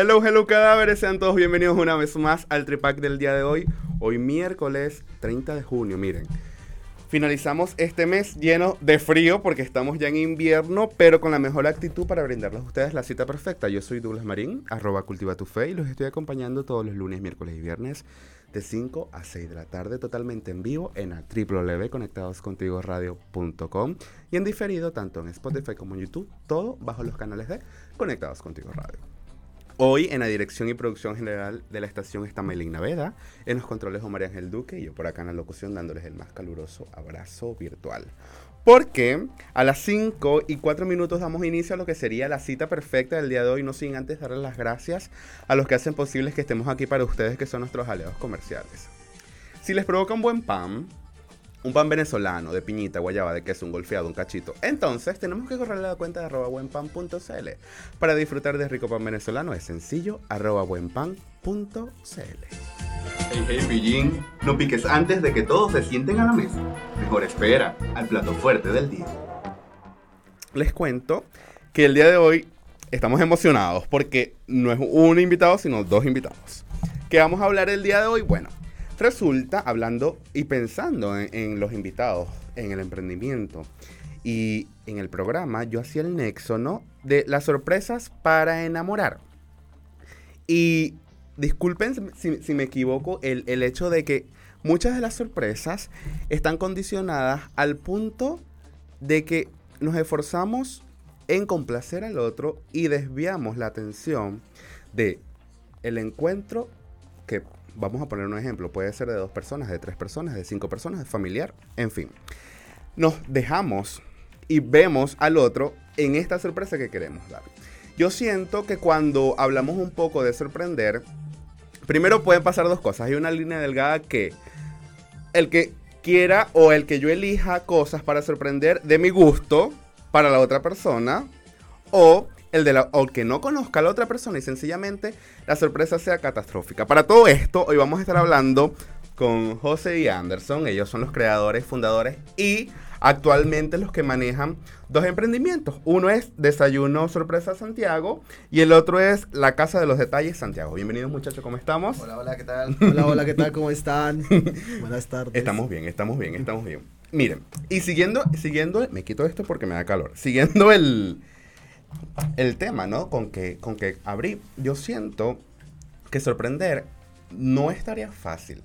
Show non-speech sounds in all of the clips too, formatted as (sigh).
Hello, hello cadáveres, sean todos bienvenidos una vez más al Tripac del día de hoy. Hoy miércoles 30 de junio, miren. Finalizamos este mes lleno de frío porque estamos ya en invierno, pero con la mejor actitud para brindarles a ustedes la cita perfecta. Yo soy Douglas Marín, arroba cultiva tu fe y los estoy acompañando todos los lunes, miércoles y viernes de 5 a 6 de la tarde totalmente en vivo en www.conectadoscontigoradio.com y en diferido tanto en Spotify como en YouTube, todo bajo los canales de Conectados Contigo Radio. Hoy en la dirección y producción general de la estación está Maylin Naveda, en los controles Omar Ángel Duque y yo por acá en la locución dándoles el más caluroso abrazo virtual. Porque a las 5 y 4 minutos damos inicio a lo que sería la cita perfecta del día de hoy, no sin antes darles las gracias a los que hacen posible que estemos aquí para ustedes, que son nuestros aliados comerciales. Si les provoca un buen pan, un pan venezolano de piñita, guayaba, de queso, un golfeado, un cachito. Entonces tenemos que correrle la cuenta de arroba buenpan.cl. Para disfrutar de rico pan venezolano es sencillo, arroba buenpan.cl. Hey, hey, pillín, no piques antes de que todos se sienten a la mesa. Mejor espera al plato fuerte del día. Les cuento que el día de hoy estamos emocionados porque no es un invitado, sino dos invitados. ¿Qué vamos a hablar el día de hoy? Bueno, Resulta, hablando y pensando en, los invitados, en el emprendimiento y en el programa, yo hacía el nexo, ¿no? De las sorpresas para enamorar. Y disculpen si, me equivoco, el, el, hecho de que muchas de las sorpresas están condicionadas al punto de que nos esforzamos en complacer al otro y desviamos la atención de el encuentro que vamos a poner un ejemplo, puede ser de dos personas, de tres personas, de cinco personas, de familiar, en fin. Nos dejamos y vemos al otro en esta sorpresa que queremos dar. Yo siento que cuando hablamos un poco de sorprender, primero pueden pasar dos cosas. Hay una línea delgada que el que quiera o el que yo elija cosas para sorprender de mi gusto para la otra persona o el de la, o que no conozca a la otra persona y sencillamente la sorpresa sea catastrófica. Para todo esto, hoy vamos a estar hablando con José y Anderson. Ellos son los creadores, fundadores y actualmente los que manejan dos emprendimientos. Uno es Desayuno Sorpresa Santiago y el otro es La Casa de los Detalles Santiago. Bienvenidos muchachos, ¿cómo estamos? Hola, hola, ¿qué tal? Hola, hola, ¿qué tal? ¿Cómo están? (laughs) Buenas tardes. Estamos bien, estamos bien, estamos bien. Miren, y siguiendo, siguiendo, me quito esto porque me da calor. Siguiendo el, el tema, ¿no? Con que, con que abrí, yo siento que sorprender no es tarea fácil.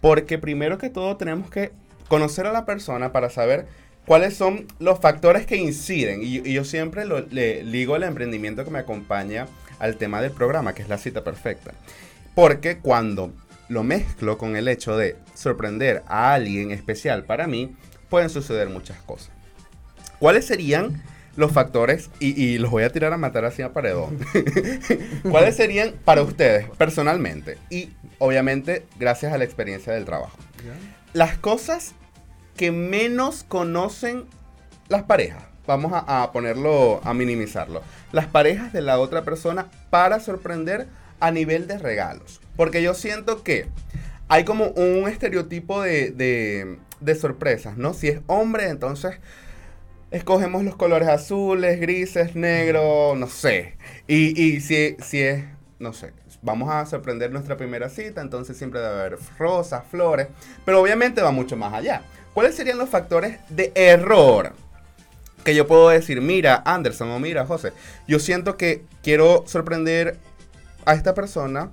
Porque primero que todo tenemos que conocer a la persona para saber cuáles son los factores que inciden. Y, yo siempre le ligo el emprendimiento que me acompaña al tema del programa, que es la cita perfecta. Porque cuando lo mezclo con el hecho de sorprender a alguien especial para mí, pueden suceder muchas cosas. ¿Cuáles serían los factores, y, los voy a tirar a matar así a paredón, (laughs) ¿cuáles serían para ustedes personalmente? Y obviamente gracias a la experiencia del trabajo. Las cosas que menos conocen las parejas. Vamos a, a, ponerlo, a minimizarlo. Las parejas de la otra persona para sorprender a nivel de regalos. Porque yo siento que hay como un estereotipo de, de, de sorpresas, ¿no? Si es hombre, entonces escogemos los colores azules, grises, negro, no sé. Y, y si, si es, no sé, vamos a sorprender nuestra primera cita, entonces siempre debe haber rosas, flores, pero obviamente va mucho más allá. ¿Cuáles serían los factores de error? Que yo puedo decir, mira, Anderson o mira, José, yo siento que quiero sorprender a esta persona,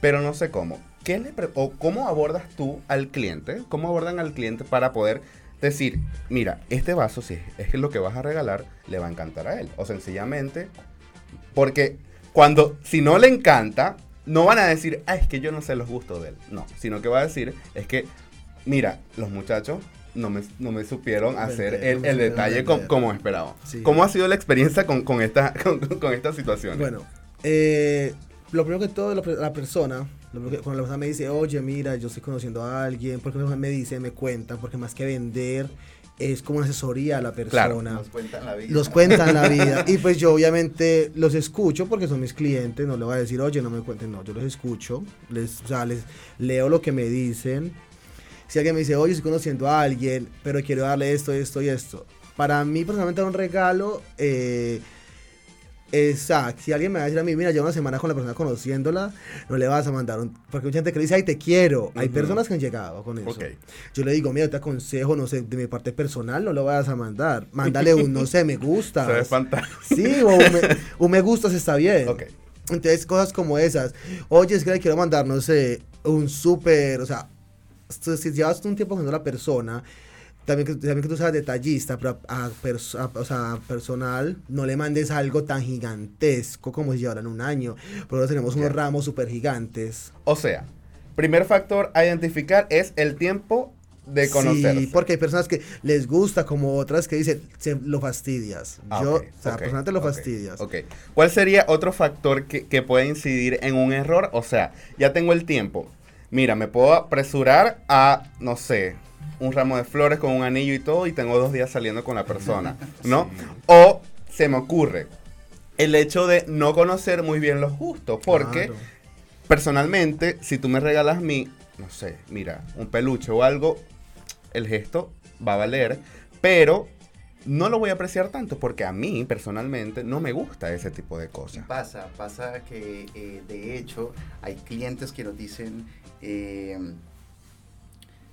pero no sé cómo. ¿Qué le o ¿Cómo abordas tú al cliente? ¿Cómo abordan al cliente para poder decir, mira, este vaso, si es lo que vas a regalar, le va a encantar a él. O sencillamente, porque cuando, si no le encanta, no van a decir, ah, es que yo no sé los gustos de él. No, sino que va a decir, es que, mira, los muchachos no me, no me supieron hacer el, detalle como, esperaba. ¿Cómo ha sido la experiencia con, esta, con, esta (laughs) situación? Bueno, eh, lo primero que todo, la persona, cuando la persona me dice, oye, mira, yo estoy conociendo a alguien, porque la persona me dice, me cuenta, porque más que vender, es como una asesoría a la Claro. persona. Nos cuentan la vida. Los cuentan la vida. Y pues yo obviamente los escucho porque son mis clientes. No le voy a decir, oye, no me cuenten. No, yo los escucho. Les, o sea, les leo lo que me dicen. Si alguien me dice, oye, estoy conociendo a alguien, pero quiero darle esto, esto y esto. Para mí, personalmente, un regalo. Eh, Exacto, si alguien me va a decir a mí, mira, llevo una semana con la persona conociéndola, no le vas a mandar un... Porque mucha gente que dice, ay, te quiero. Hay personas que han llegado con eso. Ok. Yo le digo, mira, te aconsejo, no sé, de mi parte personal, no lo vayas a mandar. (laughs) Mándale un, no sé, me gusta. Se fantástico. Sí, o un me, (laughs) un me gustas está bien. Ok. Entonces, cosas como esas. Oye, es que le quiero mandar, no sé, un súper, o sea, si si llevas un tiempo con la persona, también que, también que tú seas detallista, pero a, a pers- a- o sea, a personal, no le mandes algo tan gigantesco como si llevaran un año. Porque tenemos unos ramos súper gigantes. O sea, primer factor a identificar es el tiempo de conocerse. Sí, porque hay personas que les gusta, como otras que dicen, se lo fastidias. Ah, Yo, o sea, ok, personalmente lo ok, fastidias. ok. ¿Cuál sería otro factor que, que puede incidir en un error? O sea, ya tengo el tiempo. Mira, me puedo apresurar a, no sé, un ramo de flores con un anillo y todo y tengo dos días saliendo con la persona, (laughs) ¿no? O se me ocurre el hecho de no conocer muy bien los gustos, porque Claro. personalmente, si tú me regalas a mí, no sé, mira, un peluche o algo, el gesto va a valer, pero no lo voy a apreciar tanto porque a mí personalmente no me gusta ese tipo de cosas. pasa, pasa que eh, de hecho hay clientes que nos dicen, eh,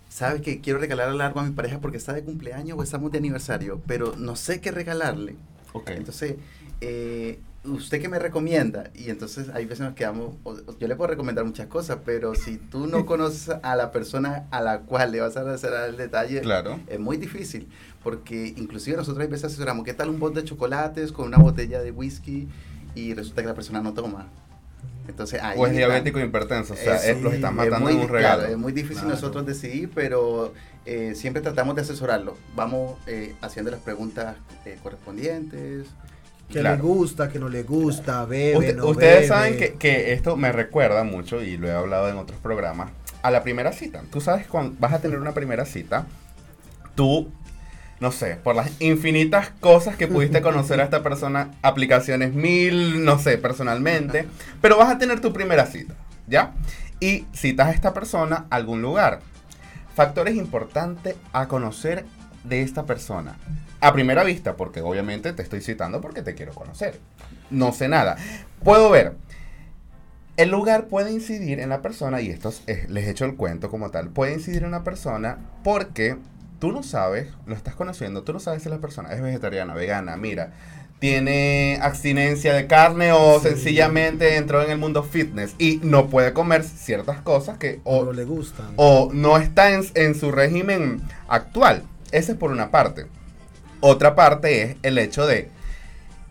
¿sabes que quiero regalarle algo a mi pareja porque está de cumpleaños o estamos de aniversario, pero no sé qué regalarle? Ok. Entonces, eh, ¿usted qué me recomienda? Y entonces hay veces nos quedamos, yo le puedo recomendar muchas cosas, pero si tú no (laughs) conoces a la persona a la cual le vas a hacer el detalle, Claro. es muy difícil, porque inclusive nosotros a veces asesoramos, ¿qué tal un bot de chocolates con una botella de whisky? Y resulta que la persona no toma. Entonces, ahí O es está. diabético hipertenso, o sea, Eh, es- los están Es matando muy, en un regalo. claro, es muy difícil Claro. nosotros decidir, pero eh, siempre tratamos de asesorarlo. Vamos eh, haciendo las preguntas eh, correspondientes. Que Claro. le gusta, que no le gusta, bebe, Usted- no ustedes bebe. saben que, que esto me recuerda mucho, y lo he hablado en otros programas, a la primera cita. Tú sabes cuando vas a tener una primera cita, tú, no sé, por las infinitas cosas que pudiste (laughs) conocer a esta persona, aplicaciones mil, no sé, personalmente, pero vas a tener tu primera cita, ¿ya? Y citas a esta persona a algún lugar. Factores importantes a conocer de esta persona. A primera vista, porque obviamente te estoy citando porque te quiero conocer. No sé nada. Puedo ver. El lugar puede incidir en la persona, y esto es- es- les echo el cuento como tal, puede incidir en la persona porque tú no sabes, lo estás conociendo, tú no sabes si la persona es vegetariana, vegana, mira, tiene abstinencia de carne o Sí. sencillamente entró en el mundo fitness y no puede comer ciertas cosas que O no le gustan. o no está en, en su régimen actual. Ese es por una parte. Otra parte es el hecho de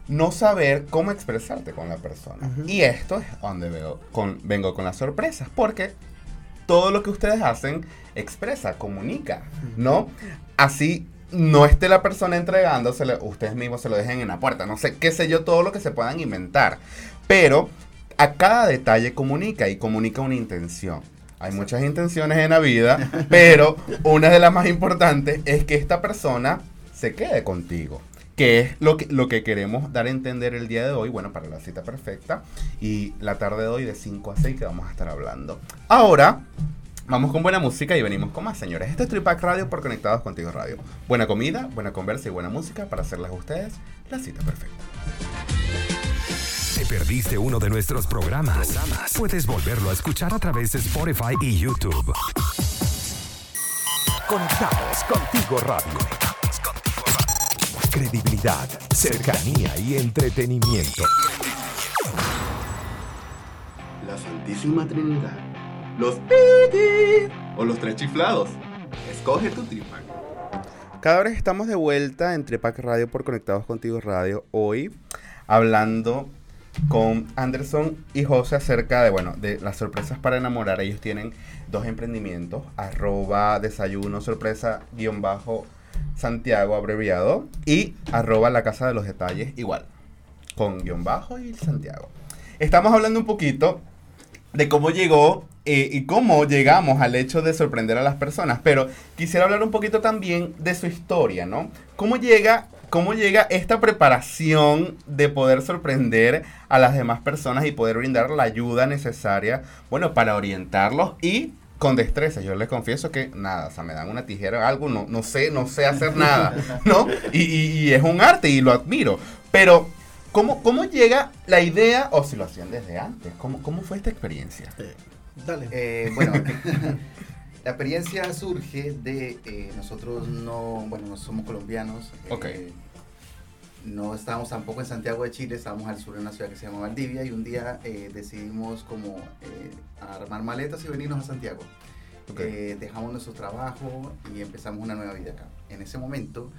no saber cómo expresarte con la persona. Y esto es donde veo con, vengo con las sorpresas, porque todo lo que ustedes hacen expresa, comunica, ¿no? Así no esté la persona entregándoselo, ustedes mismos se lo dejen en la puerta, no sé, qué sé yo, todo lo que se puedan inventar. Pero a cada detalle comunica y comunica una intención. Hay muchas intenciones en la vida, pero (laughs) una de las más importantes es que esta persona se quede contigo. Que es lo que, lo que queremos dar a entender el día de hoy, bueno, para la cita perfecta. Y la tarde de hoy de 5 a 6 que vamos a estar hablando. Ahora, vamos con buena música y venimos con más, señores. Esto es Tripac Radio por Conectados Contigo Radio. Buena comida, buena conversa y buena música para hacerles a ustedes la cita perfecta. ¿Te perdiste uno de nuestros programas? Puedes volverlo a escuchar a través de Spotify y YouTube. Conectados contigo radio. Credibilidad, cercanía y entretenimiento. La Santísima Trinidad. Los pitis o los tres chiflados. Escoge tu tripac. Cada vez estamos de vuelta en Tripac Radio por Conectados Contigo Radio. Hoy hablando con Anderson y José acerca de, bueno, de las sorpresas para enamorar. Ellos tienen dos emprendimientos, arroba desayuno sorpresa guion bajo Santiago abreviado y arroba la casa de los detalles igual, con guion bajo y Santiago. estamos hablando un poquito de cómo llegó eh, y cómo llegamos al hecho de sorprender a las personas, pero quisiera hablar un poquito también de su historia, ¿no? ¿Cómo llega, cómo llega esta preparación de poder sorprender a las demás personas y poder brindar la ayuda necesaria, bueno, para orientarlos y con destreza. Yo les confieso que nada, o sea, me dan una tijera o algo, no, no sé, no sé hacer nada, ¿no? Y, y- es un arte y lo admiro. Pero, ¿cómo, cómo llega la idea, o si lo hacían desde antes? ¿Cómo, cómo fue esta experiencia? Dale. Eh, bueno, (laughs) la experiencia surge de eh, nosotros no, bueno, no somos colombianos. eh, Ok. no estábamos tampoco en Santiago de Chile, estábamos al sur de una ciudad que se llama Valdivia y un día eh, decidimos como eh, armar maletas y venirnos a Santiago. Ok. Eh, dejamos nuestro trabajo y empezamos una nueva vida acá. En ese momento,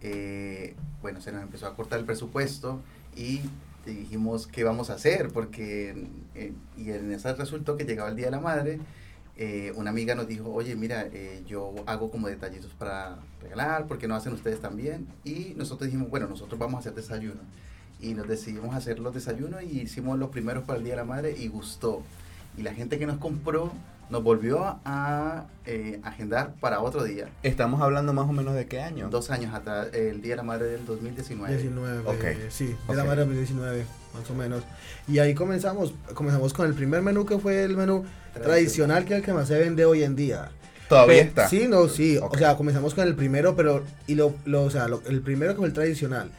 eh, bueno, se nos empezó a cortar el presupuesto y dijimos qué vamos a hacer, porque eh, y en esa resultó que llegaba el Día de la Madre, eh, una amiga nos dijo, oye, mira, eh, yo hago como detallitos para regalar, ¿por qué no hacen ustedes también? Y nosotros dijimos, bueno, nosotros vamos a hacer desayuno. Y nos decidimos hacer los desayunos y hicimos los primeros para el Día de la Madre y gustó. Y la gente que nos compró nos volvió a eh, agendar para otro día. Estamos hablando más o menos de qué año. Dos años atrás, el Día de la Madre del 2019. 19, Ok. sí, de Ok. la madre 2019, más o menos. Y ahí comenzamos, comenzamos con el primer menú que fue el menú tradicional, que es el que más se vende hoy en día. Todavía está. Sí, no, sí. Ok. O sea, comenzamos con el primero, pero. Y lo, lo- o sea, lo- el primero que fue el tradicional.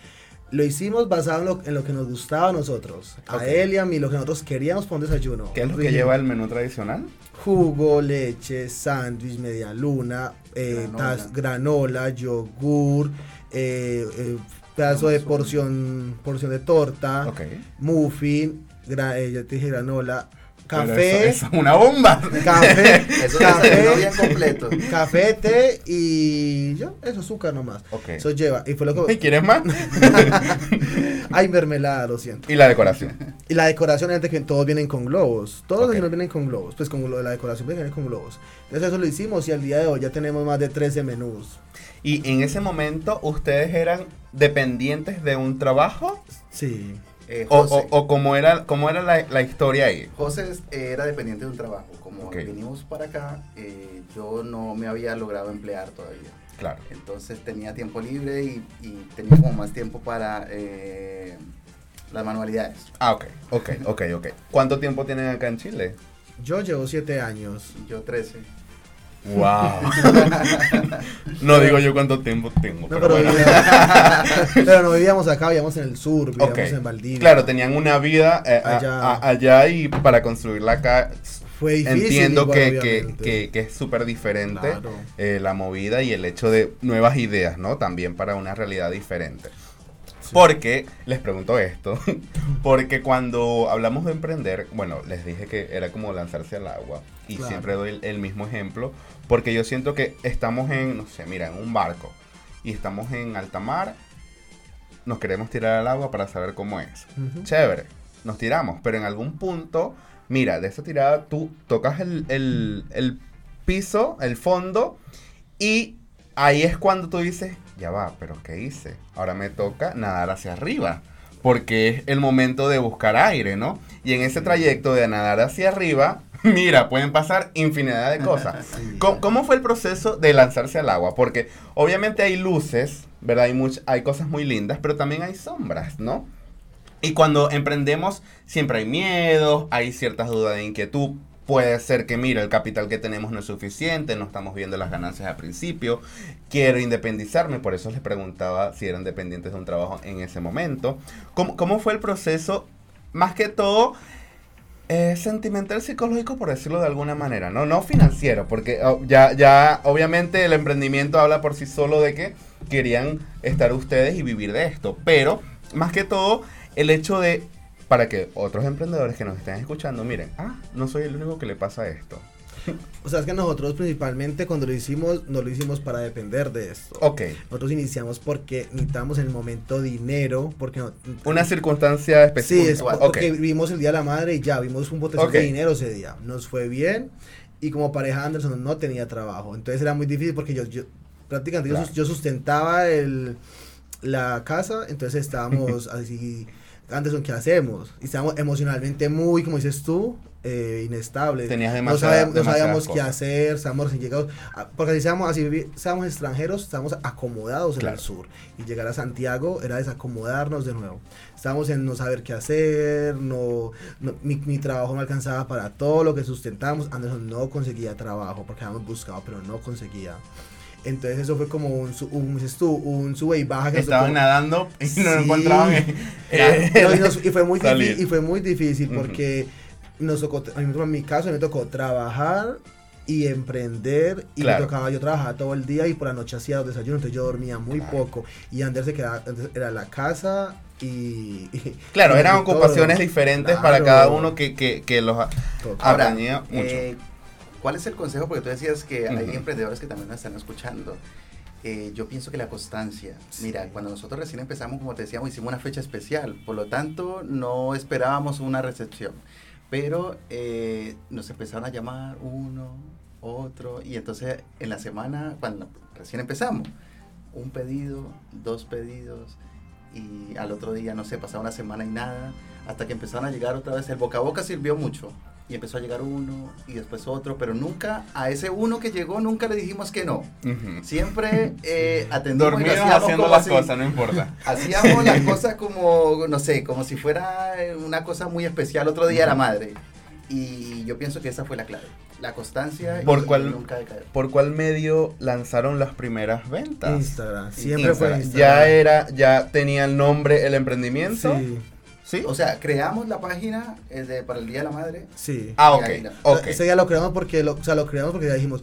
Lo hicimos basado en lo, en lo que nos gustaba a nosotros. A él y a mí, lo que nosotros queríamos para un desayuno. ¿Qué es lo que lleva el menú tradicional? Jugo, leche, sándwich, media luna, eh, Granola. tas- granola, yogur, eh, eh, pedazo de porción, porción de torta, Ok. muffin, gra- eh, ya te dije granola, café, eso- eso es una bomba. café, (laughs) Eso desayuno bien café, completo. café, té y yo, eso azúcar nomás. Eso lleva, y fue lo ¿Y que... quieres más? (laughs) Hay mermelada, lo siento. y la decoración. Y la decoración es de que todos vienen con globos. Todos Ok. los vienen con globos. Pues con lo- la decoración viene con globos. Entonces eso lo hicimos y al día de hoy ya tenemos más de 13 menús. Y en ese momento, ¿ustedes eran dependientes de un trabajo? Sí. Eh, ¿O, José, o- o cómo era, cómo era la, la historia ahí? José es- era dependiente de un trabajo. Como Ok. venimos para acá, eh, yo no me había logrado emplear todavía. Claro. Entonces tenía tiempo libre y, y tenía como más tiempo para eh, las manualidades. Ah, ok, ok, ok, ok. ¿Cuánto tiempo tienen acá en Chile? Yo llevo 7 años. Yo 13. Wow. no digo yo cuánto tiempo tengo. No, pero pero, bueno. vivíamos- pero no vivíamos acá, vivíamos en el sur, vivíamos en Valdivia. Claro, tenían una vida eh, Allá. a- allá y para construirla acá Fue difícil. entiendo igual, que, que, que- que es súper diferente Claro. eh, la movida y el hecho de nuevas ideas, ¿no? También para una realidad diferente. Porque, les pregunto esto, (laughs) porque cuando hablamos de emprender, bueno, les dije que era como lanzarse al agua y Claro. siempre doy el, el mismo ejemplo, porque yo siento que estamos en, no sé, mira, en un barco y estamos en alta mar, nos queremos tirar al agua para saber cómo es. Chévere, nos tiramos, pero en algún punto, mira, de esa tirada tú tocas el, el- el piso, el fondo, y ahí es cuando tú dices, ya va, pero ¿qué hice? Ahora me toca nadar hacia arriba, porque es el momento de buscar aire, ¿no? Y en ese trayecto de nadar hacia arriba, (laughs) mira, pueden pasar infinidad de cosas. (laughs) Sí. ¿Cómo, cómo fue el proceso de lanzarse al agua? Porque obviamente hay luces, ¿verdad? Hay, much- hay cosas muy lindas, pero también hay sombras, ¿no? Y cuando emprendemos, siempre hay miedos, hay ciertas dudas de inquietud. Puede ser que, mira, el capital que tenemos no es suficiente, no estamos viendo las ganancias al principio, quiero independizarme, por eso les preguntaba si eran dependientes de un trabajo en ese momento. ¿Cómo, cómo fue el proceso? Más que todo, eh, sentimental psicológico, por decirlo de alguna manera, no, no financiero, porque oh, ya, ya, obviamente el emprendimiento habla por sí solo de que querían estar ustedes y vivir de esto, pero más que todo el hecho de, para que otros emprendedores que nos estén escuchando, miren, ah, no soy el único que le pasa esto. (laughs) O sea, es que nosotros principalmente cuando lo hicimos, no lo hicimos para depender de esto. Ok, Nosotros iniciamos porque necesitamos en el momento dinero, porque no, una circunstancia Sí, específica. es ok, porque vimos el día de la madre y ya, vimos un botecito Ok. de dinero ese día. Nos fue bien y como pareja Anderson no tenía trabajo. Entonces era muy difícil porque yo, yo prácticamente yo Claro. yo, sustentaba el, la casa, entonces estábamos (laughs) así, Anderson, ¿qué hacemos? Y estábamos emocionalmente muy, como dices tú, eh, inestables. Tenías no, demasiada- no sabíamos qué hacer, estábamos recién llegados. Ah, Porque si seamos, así seamos extranjeros, estábamos acomodados Claro. en el sur. Y llegar a Santiago era desacomodarnos de nuevo. Estábamos en no saber qué hacer, no, no- mi, mi trabajo no alcanzaba para todo lo que sustentábamos. Anderson no conseguía trabajo porque habíamos buscado, pero no conseguía. Entonces eso fue como un, un, un sube y baja. que nos Estaban tocó- nadando y no Sí. encontraban. eh, no, y, nos- y fue muy difícil, y fue muy difícil porque nos tocó, a mí, en mi caso me tocó trabajar y emprender y Claro. me tocaba yo trabajaba todo el día y por la noche hacía los desayunos, entonces yo dormía muy Claro. poco y Ander se quedaba, era la casa y... (laughs) y- Claro, y eran todo. ocupaciones diferentes para Claro. cada uno que, que, que los Total. Ahora, mucho. eh, ¿cuál es el consejo? Porque tú decías que hay Ujú. emprendedores que también nos están escuchando. Eh, yo pienso que la constancia. Mira, cuando nosotros recién empezamos, como te decíamos, hicimos una fecha especial. Por lo tanto, no esperábamos una recepción. Pero eh, nos empezaron a llamar uno, otro. Y entonces, en la semana, cuando recién empezamos, un pedido, dos pedidos. Y al otro día, no sé, pasaba una semana y nada. Hasta que empezaron a llegar otra vez. El boca a boca sirvió mucho. Y empezó a llegar uno y después otro. Pero nunca, a ese uno que llegó, nunca le dijimos que no. Ujú. Siempre eh, atendimos y hacíamos haciendo las cosas, no importa. Hacíamos las cosas como, no sé, como si fuera una cosa muy especial otro día la madre. Y yo pienso que esa fue la clave. La constancia ¿Por y, cuál- nunca decaer. ¿Por cuál medio lanzaron las primeras ventas? Instagram, siempre fue Instagram. Instagram. Ya era, ya tenía el nombre el emprendimiento. Sí, ¿Sí? O sea, creamos la página eh, de- para el Día de la Madre. sí. ah, ok. ahí la- ok. Ese día lo creamos porque, lo, o sea, lo creamos porque ya dijimos,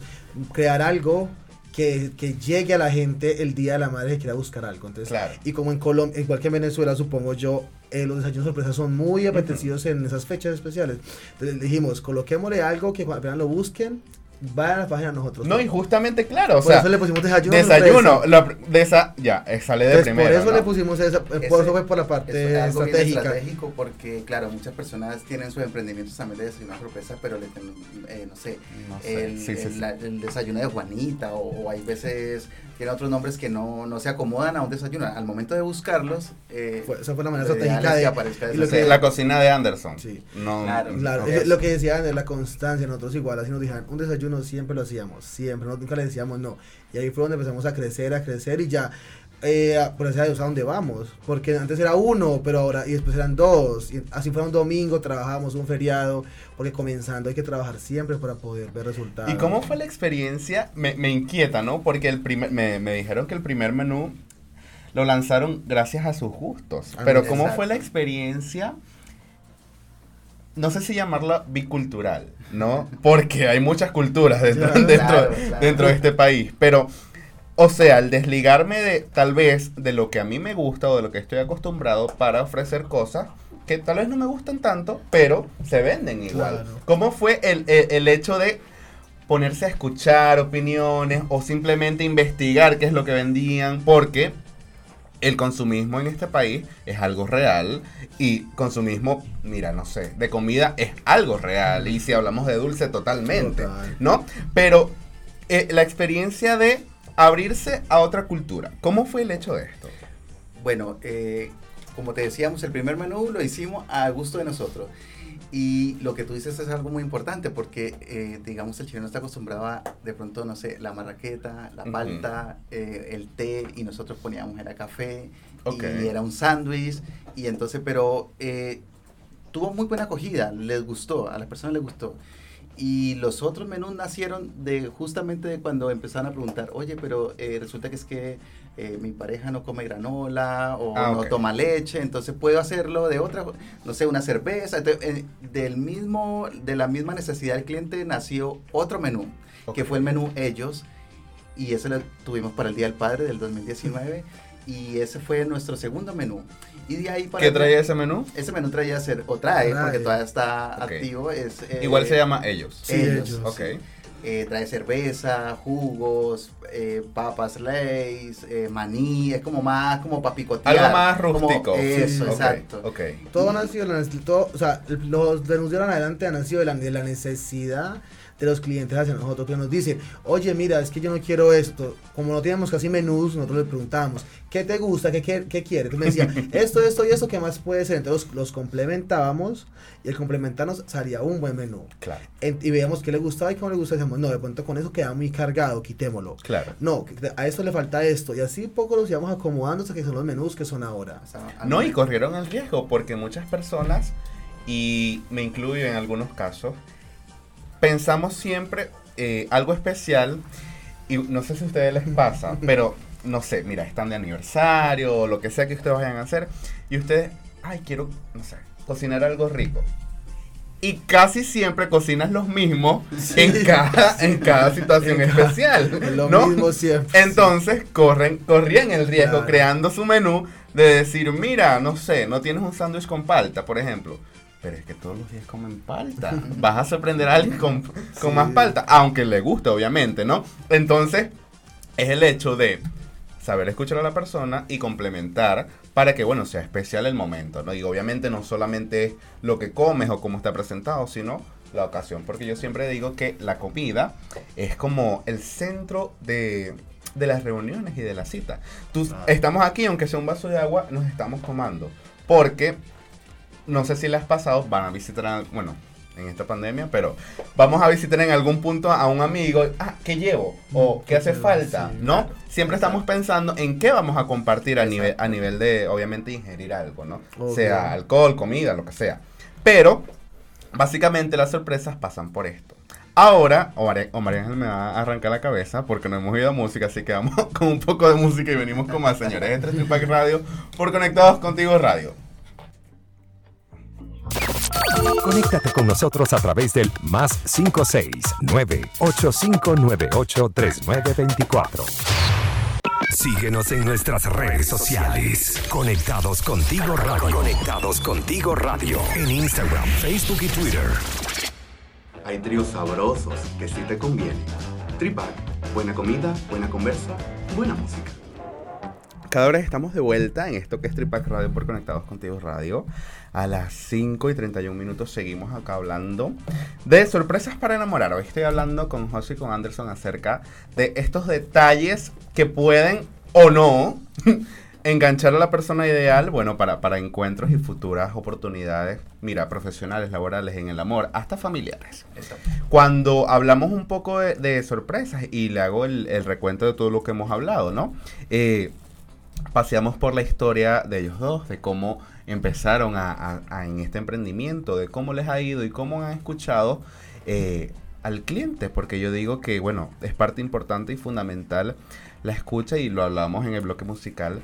crear algo que, que llegue a la gente el día de la madre que quiera buscar algo. Entonces, Claro. Y como en Colombia, igual que en Venezuela, supongo yo, eh, los desayunos sorpresas son muy apetecidos en esas fechas especiales. Entonces dijimos, coloquémosle algo que apenas lo busquen, vayan a la página de nosotros. No, y justamente, claro, o por sea, eso le pusimos desayuno. desayuno, la pr- de esa, ya, eh, sale de Entonces, primero. por eso ¿no? le pusimos esa, eh, por eso fue por la Eso parte es algo bien estratégica. estratégico porque, claro, muchas personas tienen sus emprendimientos también de desayuno sorpresa, pero le ten- eh, no sé, No sé, el, sí, sí, el- sí. la- el desayuno de Juanita o, o hay veces tiene otros nombres que no, no se acomodan a un desayuno. Al momento de buscarlos, eh, Fue- esa fue la manera estratégica es que de... aparezca lo que- la cocina de Anderson. Sí. No, Claro. Claro, lo que decían de la constancia, nosotros igual, así nos dijeron, un desayuno siempre lo hacíamos, siempre, no- nunca le decíamos no. Y ahí fue donde empezamos a crecer, a crecer y ya, eh, por decir Dios, a dónde vamos. Porque antes era uno, pero ahora, y después eran dos. Y así fue un domingo, trabajábamos un feriado, porque comenzando hay que trabajar siempre para poder ver resultados. ¿Y cómo fue la experiencia? Me, me inquieta, ¿no? Porque el primer, me, me dijeron que el primer menú lo lanzaron gracias a sus gustos. Ah, Pero ¿cómo exacto. fue la experiencia? No sé si llamarla bicultural, ¿no? Porque hay muchas culturas dentro, Claro. (laughs) dentro, Claro, claro. dentro de este país. Pero, o sea, el desligarme de tal vez de lo que a mí me gusta o de lo que estoy acostumbrado para ofrecer cosas que tal vez no me gustan tanto, pero se venden igual. Claro. ¿Cómo fue el, el- el hecho de ponerse a escuchar opiniones o simplemente investigar qué es lo que vendían? Porque el consumismo en este país es algo real y consumismo, mira, no sé, de comida es algo real y si hablamos de dulce totalmente, Total. ¿no? Pero eh, la experiencia de abrirse a otra cultura, ¿cómo fue el hecho de esto? Bueno, eh, como te decíamos, el primer menú lo hicimos a gusto de nosotros. Y lo que tú dices es algo muy importante porque, eh, digamos, el chileno está acostumbrado a, de pronto, no sé, la marraqueta, la palta, eh, el té, y nosotros poníamos era café, y era un sándwich, y entonces, pero eh, tuvo muy buena acogida, les gustó, a las personas les gustó. Y los otros menús nacieron de justamente de cuando empezaron a preguntar, oye, pero eh, resulta que es que eh, mi pareja no come granola o Ah, no toma leche, entonces puedo hacerlo de otra, no sé, una cerveza. Entonces, eh, del mismo, de la misma necesidad del cliente nació otro menú, que Ok. fue el menú Ellos, y ese lo tuvimos para el Día del Padre del 2019, y ese fue nuestro segundo menú. Y de ahí para ¿Qué traía ese menú? ese menú traía a ser, o trae, Trae. porque todavía está Ok. activo. Es, eh, Igual se llama ellos. Sí, ellos. ellos. Ok. eh, trae cerveza, jugos, eh, papas lays, eh, maní, es como más como para picotear. Algo más como- rústico. eso, Sí. Exacto. Ok. Todo nació, de la neces- todo, o sea, los menús de ahora en adelante han nacido de la, de la necesidad de los clientes hacia nosotros que nos dicen, oye, mira, es que yo no quiero esto. Como no teníamos casi menús, nosotros le preguntábamos, ¿qué te gusta? ¿Qué, qué, qué quieres? Entonces me decía, (laughs) esto, esto y esto, ¿qué más puede ser? Entonces los, los complementábamos y el complementarnos salía un buen menú. Claro, En- y veíamos qué le gustaba y cómo le gustaba. Decíamos, no, de pronto con eso queda muy cargado, quitémoslo. claro. No, a esto le falta esto. Y así poco los íbamos acomodando hasta que son los menús que son ahora. O sea, No, y corrieron el riesgo porque muchas personas, y me incluyo en algunos casos, pensamos siempre eh, algo especial y no sé si a ustedes les pasa, (laughs) pero no sé, mira, están de aniversario o lo que sea que ustedes vayan a hacer y ustedes, ay, quiero, no sé, cocinar algo rico. Y casi siempre cocinas los mismos en, cada, (laughs) en cada situación especial. Es (laughs) lo ¿no? mismo siempre. Entonces corren, corrían el riesgo Claro. creando su menú de decir, mira, no sé, no tienes un sándwich con palta, por ejemplo. Pero es que todos los días comen palta. (laughs) Vas a sorprender a alguien con, con Sí. más palta, aunque le guste, obviamente, ¿no? Entonces, es el hecho de saber escuchar a la persona y complementar para que, bueno, sea especial el momento, ¿no? Y obviamente no solamente es lo que comes o cómo está presentado, sino la ocasión. Porque yo siempre digo que la comida es como el centro de, de las reuniones y de la cita. Tú. Estamos aquí, aunque sea un vaso de agua, nos estamos tomando. Porque, no sé si les has pasado, van a visitar, a- bueno, en esta pandemia, pero vamos a visitar en algún punto a un amigo, ah, ¿qué llevo? O ¿qué hace falta? ¿No? Siempre estamos pensando en qué vamos a compartir a nivel, a nivel de, obviamente, ingerir algo, ¿no? Sea alcohol, comida, lo que sea. Pero, básicamente las sorpresas pasan por esto. Ahora, Omar, Omar Ángel me va a arrancar la cabeza porque no hemos oído música, así que vamos (laughs) con un poco de música y venimos con más, señores. Este es Tripac Radio por Conectados Contigo Radio. Conéctate con nosotros a través del más 569-8598-3924. Síguenos en nuestras redes sociales. Conectados contigo radio. Conectados contigo radio. En Instagram, Facebook y Twitter. Hay tríos sabrosos que sí te convienen. Tripac, buena comida, buena conversa, buena música. Cada vez estamos de vuelta en esto que es Tripac Radio por Conectados Contigo Radio. A las 5 y 31 minutos seguimos acá hablando de sorpresas para enamorar. Hoy estoy hablando con José y con Anderson acerca de estos detalles que pueden o no (laughs) enganchar a la persona ideal, bueno, para, para encuentros y futuras oportunidades, mira, profesionales, laborales, en el amor, hasta familiares. Exacto. Cuando hablamos un poco de, de sorpresas y le hago el, el recuento de todo lo que hemos hablado, ¿no? Eh, paseamos por la historia de ellos dos, de cómo empezaron a, en este emprendimiento, de cómo les ha ido y cómo han escuchado eh, al cliente, porque yo digo que, bueno, es parte importante y fundamental la escucha, y lo hablamos en el bloque musical,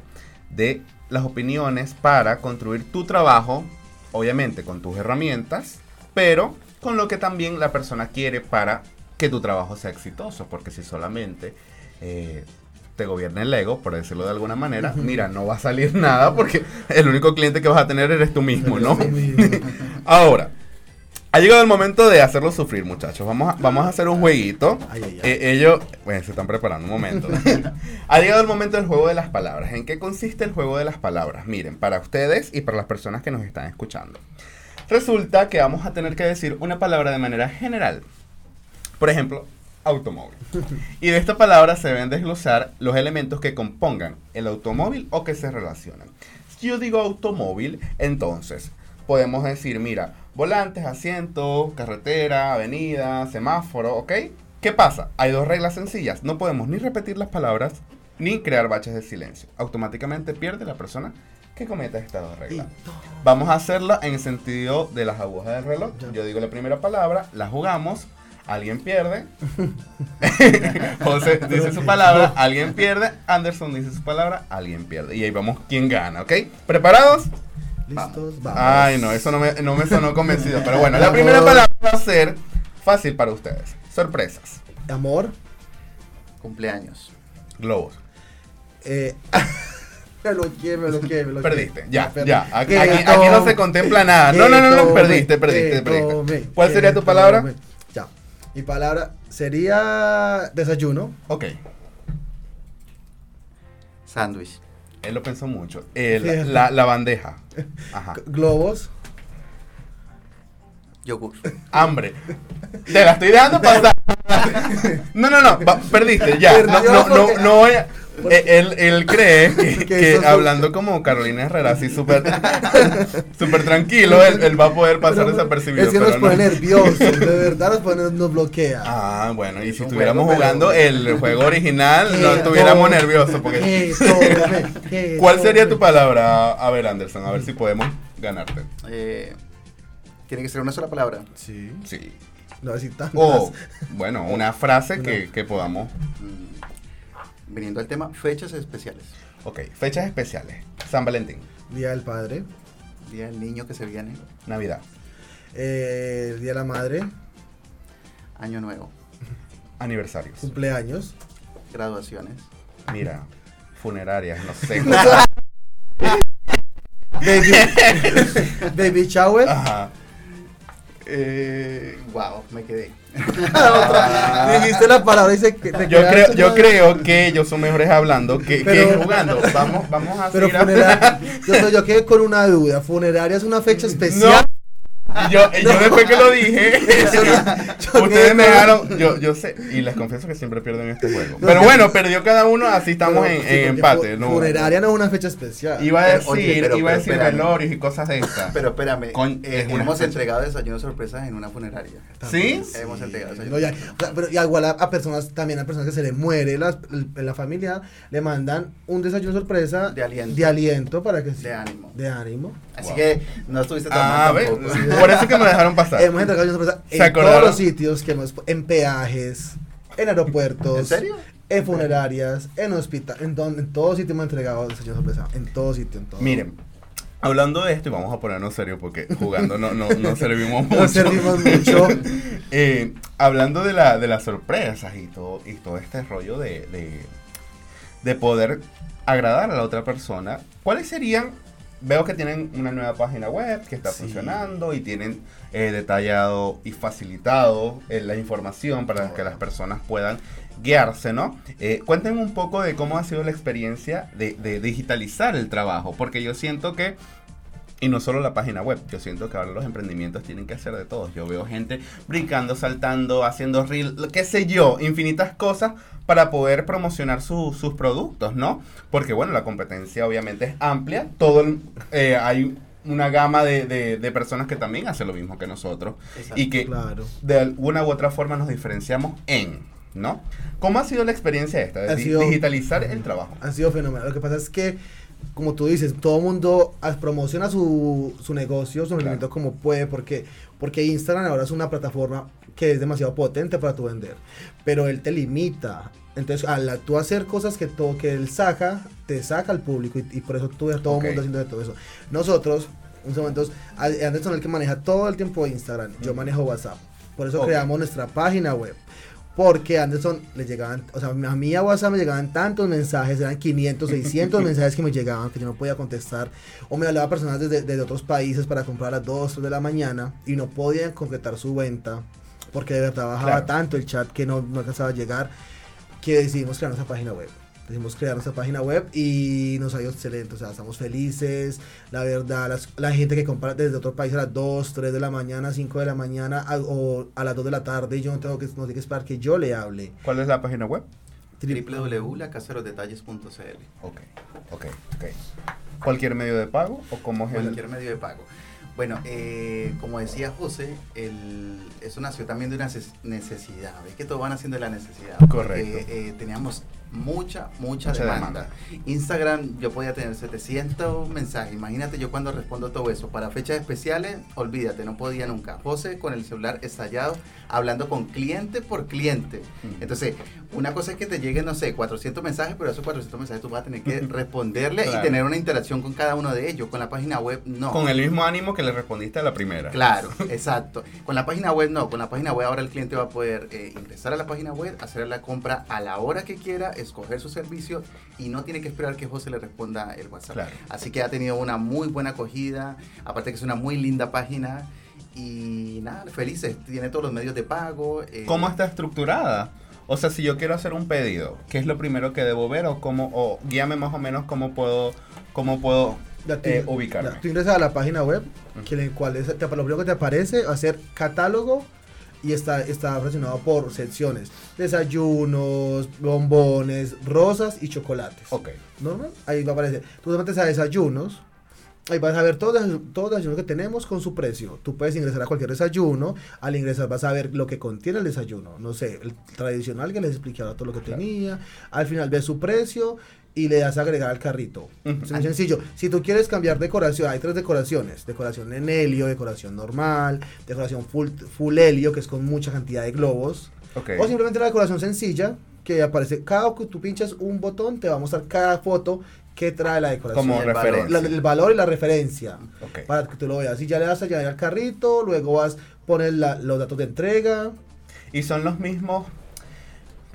de las opiniones para construir tu trabajo, obviamente con tus herramientas, pero con lo que también la persona quiere para que tu trabajo sea exitoso, porque si solamente eh, te gobierna el ego, por decirlo de alguna manera, mira, no va a salir (laughs) nada porque el único cliente que vas a tener eres tú mismo, ¿no? (laughs) Ahora, ha llegado el momento de hacerlo sufrir, muchachos. Vamos a, vamos a hacer un jueguito. Ay, ay, ay. Eh, ellos, bueno, se están preparando un momento. (laughs) ha llegado el momento del juego de las palabras. ¿En qué consiste el juego de las palabras? Miren, para ustedes y para las personas que nos están escuchando. Resulta que vamos a tener que decir una palabra de manera general. Por ejemplo, automóvil. Y de esta palabra se deben desglosar los elementos que compongan el automóvil o que se relacionan. Si yo digo automóvil, entonces podemos decir, mira, volantes, asientos, carretera, avenida, semáforo, ¿ok? ¿Qué pasa? Hay dos reglas sencillas. No podemos ni repetir las palabras ni crear baches de silencio. Automáticamente pierde la persona que cometa estas dos reglas. Vamos a hacerla en el sentido de las agujas del reloj. Yo digo la primera palabra, la jugamos, alguien pierde. (laughs) José dice su palabra, alguien pierde. Anderson dice su palabra, alguien pierde. Y ahí vamos quién gana, ¿ok? ¿Preparados? Listos, vamos. Ay, no, eso no me, no me sonó convencido. Pero bueno, la primera palabra va a ser fácil para ustedes. Sorpresas. Amor. Cumpleaños. Globos. Eh, (laughs) me lo quiero, me lo quiero, me lo Perdiste, ya, Perdí. ya. Aquí, Que aquí- aquí no se contempla nada. No, no, no, no, perdiste, perdiste, perdiste. ¿Cuál sería tu palabra? Mi palabra sería desayuno. Ok. Sándwich. Él lo pensó mucho. Eh, la, Fíjate. la- la bandeja. (laughs) Ajá. Globos. Yogur. Hambre. Te la estoy dejando pasar. No, no, no, va- perdiste, ya. No, no, no, no voy a- eh, Él, él cree (laughs) que, Que hablando como Carolina Herrera, así súper súper tranquilo, él, él va a poder pasar Pero desapercibido. Es que pero nos no. pone nerviosos, de (laughs) verdad nos, pone, nos bloquea. Ah, bueno, y si estuviéramos juego, pero- jugando el juego original, no estuviéramos nerviosos. Porque... ¿Qué? Todo, ¿qué? ¿Cuál sería tu palabra? A ver, Anderson, a ver si podemos ganarte. Eh, Tiene que ser una sola palabra. Sí, Sí. no así tantas. O, bueno, una frase que, que podamos. Mm, Viniendo al tema, fechas especiales. Ok, fechas especiales. San Valentín, Día del Padre, Día del niño que se viene. Navidad, eh, el Día de la Madre, Año nuevo. aniversarios. cumpleaños. Graduaciones. Mira, funerarias, no sé. (laughs) Baby, (laughs) baby shower. Ajá. Eh, Wow, me quedé. (laughs) ah, Dijiste la palabra y se te yo creo, yo creo que ellos son mejores hablando que, que Pero- jugando. Vamos, vamos a Pero funeraria, (laughs) yo, yo quedé con una duda. Funeraria es una fecha especial. Y yo, y yo después que lo dije, (laughs) Yo (laughs) ustedes me dejaron, yo, yo sé, y les confieso que siempre pierdo en este juego. Pero bueno, perdió cada uno, así estamos Pero, en, sí, en porque empate. fu- ¿no? Funeraria no es una fecha especial. Iba a decir, oye, pero- iba a decir velorios y cosas de estas. Pero espérame, eh, hemos fecha. entregado desayuno sorpresas en una funeraria. ¿Sí? Hemos entregado desayuno. No, ya, pero y igual a, a personas, también a personas que se le muere en la familia, le mandan un desayuno sorpresa De aliento. de aliento para que De ánimo. De ánimo. Así Wow. que no estuviste tan Ah, mal. (laughs) por eso que me dejaron pasar. Hemos entregado ¿Se en acordaron? todos los sitios que hemos, en peajes, en aeropuertos, ¿En serio? en funerarias, en hospital, en, don- en todos sitios hemos entregado desayuno sorpresa, en todos sitios, en todos. Miren, hablando de esto, y vamos a ponernos serios porque jugando no, no, no servimos (laughs) mucho. No servimos mucho. (laughs) Eh, hablando de, la, de las sorpresas y todo, y todo este rollo de, de, de poder agradar a la otra persona, ¿cuáles serían? Veo que tienen una nueva página web que está Sí. funcionando y tienen eh, detallado y facilitado eh, la información para que las personas puedan guiarse, ¿no? Eh, cuéntenme un poco de cómo ha sido la experiencia de, de digitalizar el trabajo, porque yo siento que y no solo la página web, yo siento que ahora los emprendimientos tienen que hacer de todo. Yo veo gente brincando, saltando, haciendo reel, qué sé yo, infinitas cosas para poder promocionar su- sus productos, ¿no? Porque bueno, la competencia obviamente es amplia, todo el- eh, hay una gama de, de- de personas que también hacen lo mismo que nosotros Exacto. y que Claro. de alguna u otra forma nos diferenciamos en, ¿no? ¿Cómo ha sido la experiencia esta de Ha sido- digitalizar el trabajo? Han sido fenomenal. Lo que pasa es que, como tú dices, todo el mundo promociona su, su negocio, su emprendimiento como puede, porque, porque Instagram ahora es una plataforma que es demasiado potente para tu vender, pero él te limita. Entonces, al tú hacer cosas que, todo, que él saca, te saca al público y, y por eso tú ves a todo el mundo haciendo de todo eso. Nosotros, en estos momentos, Anderson es el que maneja todo el tiempo Instagram, yo manejo WhatsApp. Por eso creamos nuestra página web. Porque Anderson le llegaban, o sea, a mí a WhatsApp me llegaban tantos mensajes, eran 500, 600 (laughs) mensajes que me llegaban que yo no podía contestar. O me hablaba personas desde, desde otros países para comprar a las 2, 3 de la mañana y no podían concretar su venta porque de verdad bajaba Claro. tanto el chat que no, no alcanzaba a llegar que decidimos crear nuestra página web. Decidimos crear nuestra página web y nos ha ido excelente. O sea, estamos felices. La verdad, las- la gente que compra desde otro país a las 2, 3 de la mañana, 5 de la mañana a- o a las 2 de la tarde, yo no tengo que, no tengo que esperar que yo le hable. ¿Cuál es la página web? www.lacasalosdetalles.cl Ok, ok, ok. ¿Cualquier medio de pago o cómo es el...? Cualquier medio de pago. Bueno, eh, como decía José, el, eso nació también de una neces- necesidad. Ves que todo van haciendo de la necesidad. Correcto. Porque, eh, teníamos mucha, mucha, Mucha demanda. demanda. Instagram, yo podía tener 700 mensajes. Imagínate yo cuando respondo todo eso. Para fechas especiales, olvídate, no podía nunca. José con el celular estallado, hablando con cliente por cliente. Mm. Entonces, una cosa es que te lleguen, no sé, 400 mensajes, pero esos 400 mensajes tú vas a tener que responderle Claro. y tener una interacción con cada uno de ellos. Con la página web, no. Con el mismo ánimo que le respondiste a la primera. Claro, (laughs) exacto. Con la página web no, con la página web ahora el cliente va a poder eh, ingresar a la página web, hacer la compra a la hora que quiera, escoger su servicio y no tiene que esperar que José le responda el WhatsApp. Claro. Así que ha tenido una muy buena acogida, aparte que es una muy linda página y nada, felices, tiene todos los medios de pago. eh, ¿Cómo está estructurada? O sea, si yo quiero hacer un pedido, ¿qué es lo primero que debo ver? O cómo, o guíame más o menos cómo puedo, cómo puedo Ya tú- eh, ubicarme. ya, tú ingresas a la página web, que en el cual es- te- lo primero que te aparece va a ser catálogo y está, está relacionado por secciones. Desayunos, bombones, rosas y chocolates. Ok. Normal, ahí va a aparecer. Tú te metes a desayunos. Ahí vas a ver todos los, todos los desayunos que tenemos con su precio. Tú puedes ingresar a cualquier desayuno. Al ingresar vas a ver lo que contiene el desayuno. No sé, el tradicional que les expliqué ahora todo lo que tenía. Al final ves su precio y le das a agregar al carrito. Es muy sencillo. Si tú quieres cambiar decoración, hay tres decoraciones. Decoración en helio, decoración normal, decoración full, full helio, que es con mucha cantidad de globos. Ok. O simplemente la decoración sencilla, que aparece, cada que tú pinchas un botón, te va a mostrar cada foto que trae la decoración. Como el valor. referencia. La- el valor y la referencia. Ok. Para que tú lo veas. Y ya le das a añadir al carrito, luego vas a poner la- los datos de entrega. Y son los mismos,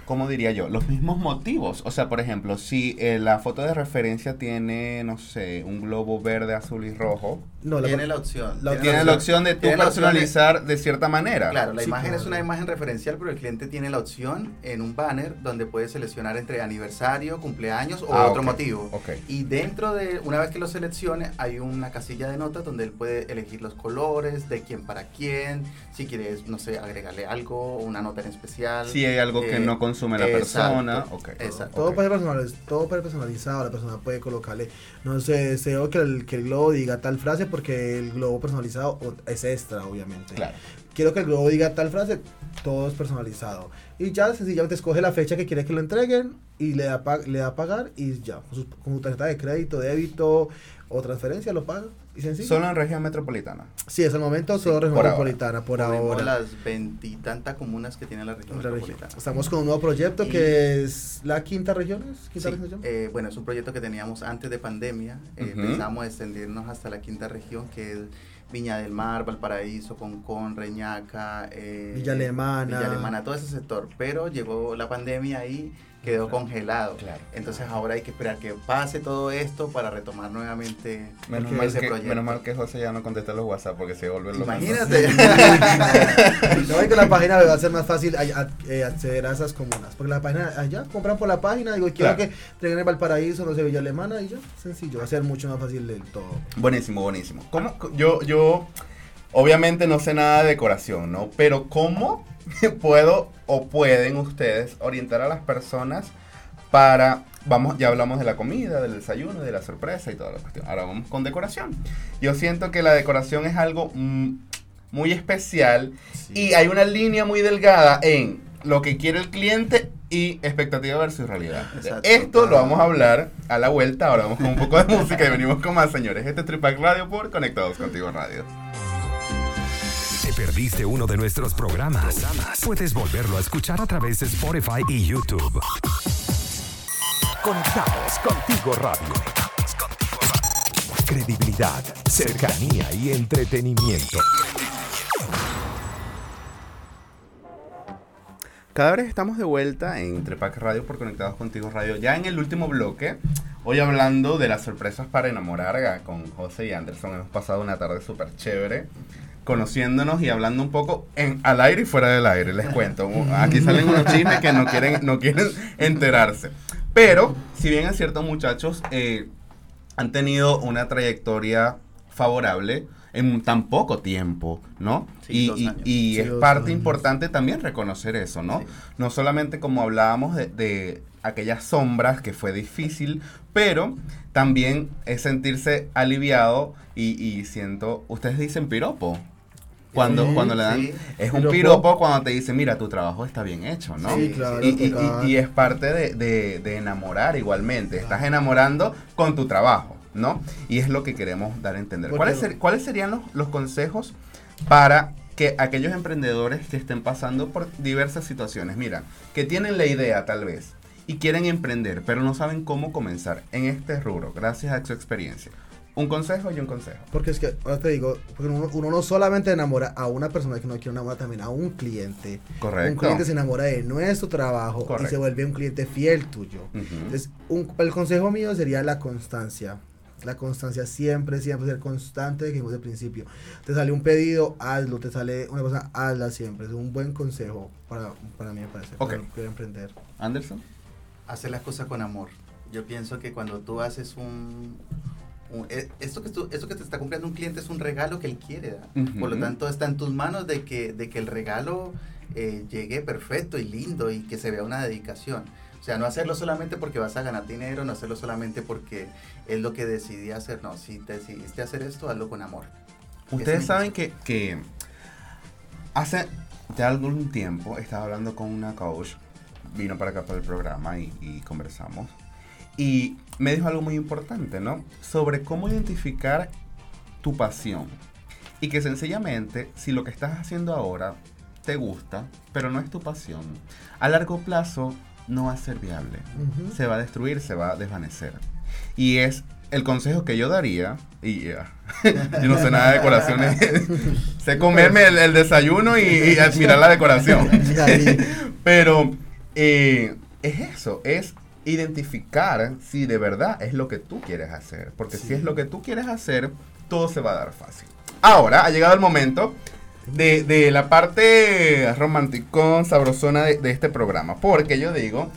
¿cómo diría yo? Los mismos motivos. O sea, por ejemplo, si eh, la foto de referencia tiene, no sé, un globo verde, azul y rojo, No, la- Tiene la opción. la- tiene la opción de tú de- personalizar de cierta manera. Claro, la Sí, imagen es una imagen referencial, pero el cliente tiene la opción en un banner donde puede seleccionar entre aniversario, cumpleaños o Ah, otro motivo. ok. Y dentro de, una vez que lo seleccione, hay una casilla de notas donde él puede elegir los colores, de quién para quién, si quieres, no sé, agregarle algo, una nota en especial. Si hay algo que Eh, no consume la exacto, persona. ok. exacto. Todo Ok. puede ser personaliz- todo puede personalizado, la persona puede colocarle, no sé, deseo que el, que el globo diga tal frase porque el globo personalizado es extra, obviamente. Claro. Quiero que el globo diga tal frase, todo es personalizado. Y ya sencillamente escoge la fecha que quiere que lo entreguen y le da, le da a pagar y ya, con su, con su tarjeta de crédito, débito o transferencia lo paga. Y sencillo. Solo en región metropolitana. Sí, hasta el momento solo región por ahora. metropolitana, por ahora. las veintitantas comunas que tiene la región La región. metropolitana. Estamos con un nuevo proyecto Y- que es la quinta región, ¿es? ¿Quinta Sí, región eh, bueno, es un proyecto que teníamos antes de pandemia. Eh, Ujú. Pensamos extendernos hasta la quinta región, que es Viña del Mar, Valparaíso, Concón, Reñaca, eh, Villa Alemana. Villa Alemana, todo ese sector. Pero llegó la pandemia y quedó congelado. Claro. Entonces ahora hay que esperar que pase todo esto para retomar nuevamente Menos mal, ese que, proyecto. menos mal que José ya no contesta los WhatsApp porque se vuelve loco. Imagínate. (laughs) No, que la página va a ser más fácil a- a- eh, acceder a esas comunas. Porque la página, allá compran por la página, digo, quiero Claro. que traigan el Valparaíso, no sé, Villa Alemana, y ya, sencillo, va a ser mucho más fácil del todo. Buenísimo, buenísimo. ¿Cómo? Yo, yo, obviamente no sé nada de decoración, ¿no? Pero ¿cómo (laughs) puedo o pueden ustedes orientar a las personas para, vamos, ya hablamos de la comida, del desayuno, de la sorpresa y toda la cuestión. Ahora vamos con decoración. Yo siento que la decoración es algo mm, muy especial y hay una línea muy delgada en lo que quiere el cliente y expectativa versus realidad. Exacto. Esto lo vamos a hablar a la vuelta. Ahora vamos con un poco de (laughs) música y venimos con más, señores. Este es Tripac Radio por Conectados Contigo Radio. ¿Te perdiste uno de nuestros programas? Puedes volverlo a escuchar a través de Spotify y YouTube. Conectados contigo radio. Credibilidad, cercanía y entretenimiento. Cada vez estamos de vuelta en Trepac Radio por Conectados Contigo Radio. Ya en el último bloque, hoy hablando de las sorpresas para enamorar con José y Anderson. Hemos pasado una tarde súper chévere conociéndonos y hablando un poco en, al aire y fuera del aire, les cuento. Aquí salen unos chismes que no quieren, no quieren enterarse. Pero, si bien es cierto, muchachos, eh, han tenido una trayectoria favorable en tan poco tiempo, ¿no? Sí, y y- años. y Sí, es parte importante también reconocer eso, ¿no? Sí. No solamente como hablábamos de, de aquellas sombras que fue difícil, pero también es sentirse aliviado y, y siento, ustedes dicen piropo. Cuando, Sí, cuando le dan, sí. es un Piropo. piropo cuando te dicen, mira, tu trabajo está bien hecho, ¿no? Sí, claro. y, y- y- es parte de, de- de enamorar igualmente. Estás enamorando con tu trabajo, ¿no? Y es lo que queremos dar a entender. ¿Cuáles, ser- ¿Cuáles serían los, los consejos para que aquellos emprendedores que estén pasando por diversas situaciones, mira, que tienen la idea tal vez y quieren emprender, pero no saben cómo comenzar en este rubro, gracias a su experiencia? Un consejo y un consejo. Porque es que, ahora te digo, porque uno, uno no solamente enamora a una persona que no quiere enamorar, también a un cliente. Correcto. Un cliente se enamora de nuestro trabajo y Correcto. se vuelve un cliente fiel tuyo. Entonces, un- el consejo mío sería la constancia. La constancia siempre, siempre ser constante, que dijimos al principio. Te sale un pedido, hazlo. Te sale una cosa, hazla siempre. Es un buen consejo para, para mí, me parece. Ok. Para emprender. Anderson. Hacer las cosas con amor. Yo pienso que cuando tú haces un, un- eh, esto, que tú- esto que te está comprando un cliente es un regalo que él quiere dar. Por lo tanto, está en tus manos de que, de que el regalo eh, llegue perfecto y lindo y que se vea una dedicación. O sea, no hacerlo solamente porque vas a ganar dinero, no hacerlo solamente porque es lo que decidí hacer. No, si te decidiste hacer esto, hazlo con amor. Ustedes saben que, que hace ya algún tiempo estaba hablando con una coach, vino para acá para el programa y, y conversamos. Y me dijo algo muy importante, ¿no? Sobre cómo identificar tu pasión. Y que sencillamente, si lo que estás haciendo ahora te gusta, pero no es tu pasión, a largo plazo no va a ser viable. Ujú. Se va a destruir, se va a desvanecer. Y es el consejo que yo daría, y ya, (laughs) yo no sé nada de decoraciones, (laughs) sé comerme el, el desayuno y, y admirar la decoración. (laughs) Pero eh, es eso, es identificar si de verdad es lo que tú quieres hacer. Porque si es lo que tú quieres hacer, todo se va a dar fácil. Ahora ha llegado el momento de, de la parte romántico, sabrosona de, de este programa. Porque yo digo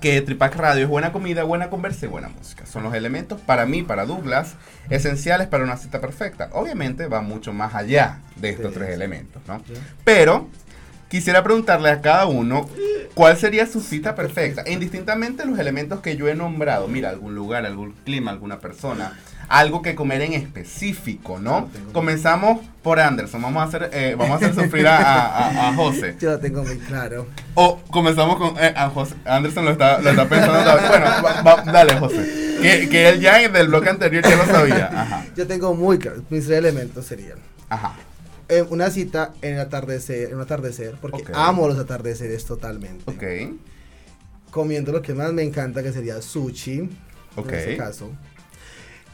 que Tripac Radio es buena comida, buena conversa y buena música. Son los elementos para mí, para Douglas, esenciales para una cita perfecta. Obviamente va mucho más allá de estos Sí. tres elementos, ¿no? Pero quisiera preguntarle a cada uno cuál sería su cita perfecta, indistintamente los elementos que yo he nombrado. Mira, algún lugar, algún clima, alguna persona, algo que comer en específico, ¿no? Comenzamos por Anderson. Vamos a hacer, eh, vamos a hacer sufrir a, a- a José. Yo lo tengo muy claro. O comenzamos con eh, a José. Anderson lo está, lo está pensando. Bueno, va- va- dale, José. Que, que él ya del bloque anterior ya lo sabía. Ajá. Yo tengo muy claro. Mis elementos serían Ajá. Eh, una cita en el atardecer, en un atardecer, porque Ok. amo los atardeceres totalmente. Ok. Comiendo lo que más me encanta, que sería sushi. Ok. En ese caso.